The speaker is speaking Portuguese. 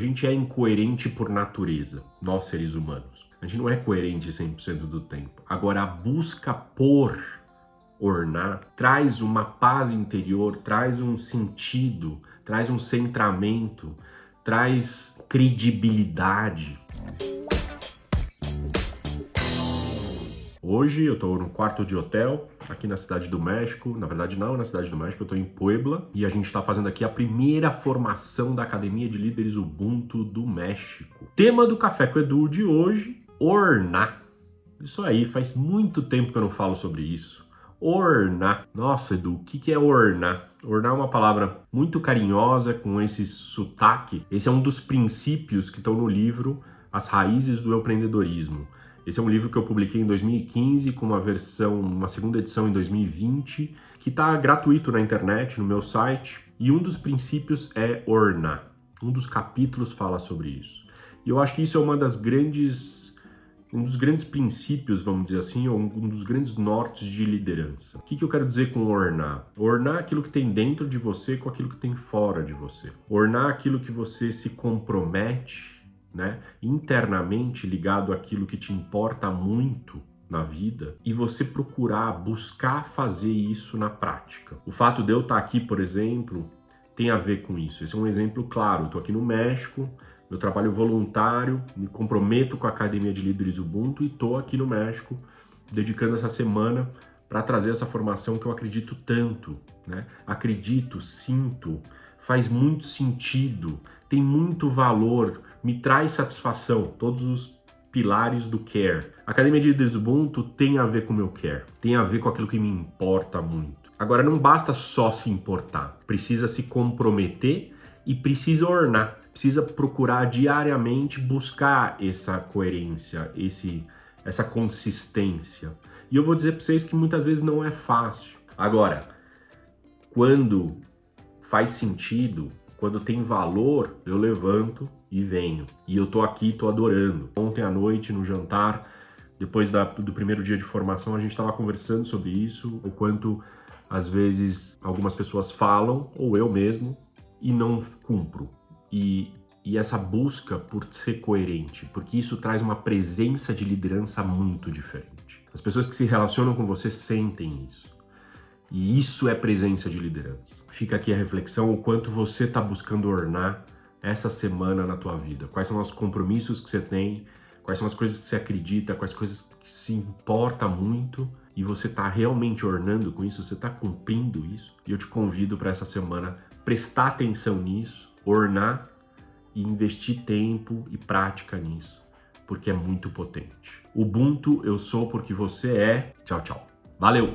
gente é incoerente por natureza, nós seres humanos. A gente não é coerente 100% do tempo. Agora, a busca por ornar traz uma paz interior, traz um sentido, traz um centramento, traz credibilidade. Hoje eu estou no quarto de hotel aqui na cidade do México. Na verdade, não na cidade do México, eu estou em Puebla e a gente está fazendo aqui a primeira formação da Academia de Líderes Ubuntu do México. Tema do Café com Edu de hoje: ornar. Isso aí, faz muito tempo que eu não falo sobre isso. Ornar. Nossa, Edu, o que, que é ornar? Ornar é uma palavra muito carinhosa, com esse sotaque. Esse é um dos princípios que estão no livro As Raízes do Empreendedorismo. Esse é um livro que eu publiquei em 2015 com uma versão, uma segunda edição em 2020, que está gratuito na internet, no meu site. E um dos princípios é ornar. Um dos capítulos fala sobre isso. E eu acho que isso é uma das grandes um dos grandes princípios, vamos dizer assim, ou um dos grandes nortes de liderança. O que, que eu quero dizer com ornar? Ornar é aquilo que tem dentro de você com aquilo que tem fora de você. Ornar é aquilo que você se compromete né, internamente ligado àquilo que te importa muito na vida e você procurar buscar fazer isso na prática. O fato de eu estar aqui, por exemplo, tem a ver com isso. Esse é um exemplo claro. Estou aqui no México, meu trabalho voluntário, me comprometo com a Academia de Líderes Ubuntu e estou aqui no México dedicando essa semana para trazer essa formação que eu acredito tanto, né? Acredito, sinto, faz muito sentido, tem muito valor, me traz satisfação, todos os pilares do care. A Academia de Líderes Ubuntu tem a ver com o meu care, tem a ver com aquilo que me importa muito. Agora, não basta só se importar, precisa se comprometer e precisa ornar, precisa procurar diariamente buscar essa coerência, esse, essa consistência. E eu vou dizer para vocês que muitas vezes não é fácil. Agora, quando faz sentido, quando tem valor, eu levanto e venho. E eu tô aqui, tô adorando. Ontem à noite, no jantar, depois da, do primeiro dia de formação, a gente estava conversando sobre isso, o quanto às vezes algumas pessoas falam, ou eu mesmo, e não cumpro. E, e essa busca por ser coerente, porque isso traz uma presença de liderança muito diferente. As pessoas que se relacionam com você sentem isso. E isso é presença de liderança. Fica aqui a reflexão: o quanto você está buscando ornar essa semana na tua vida. Quais são os compromissos que você tem, quais são as coisas que você acredita, quais coisas que se importa muito e você está realmente ornando com isso, você está cumprindo isso. E eu te convido para essa semana prestar atenção nisso, ornar e investir tempo e prática nisso, porque é muito potente. Ubuntu eu sou porque você é. Tchau, tchau. Valeu!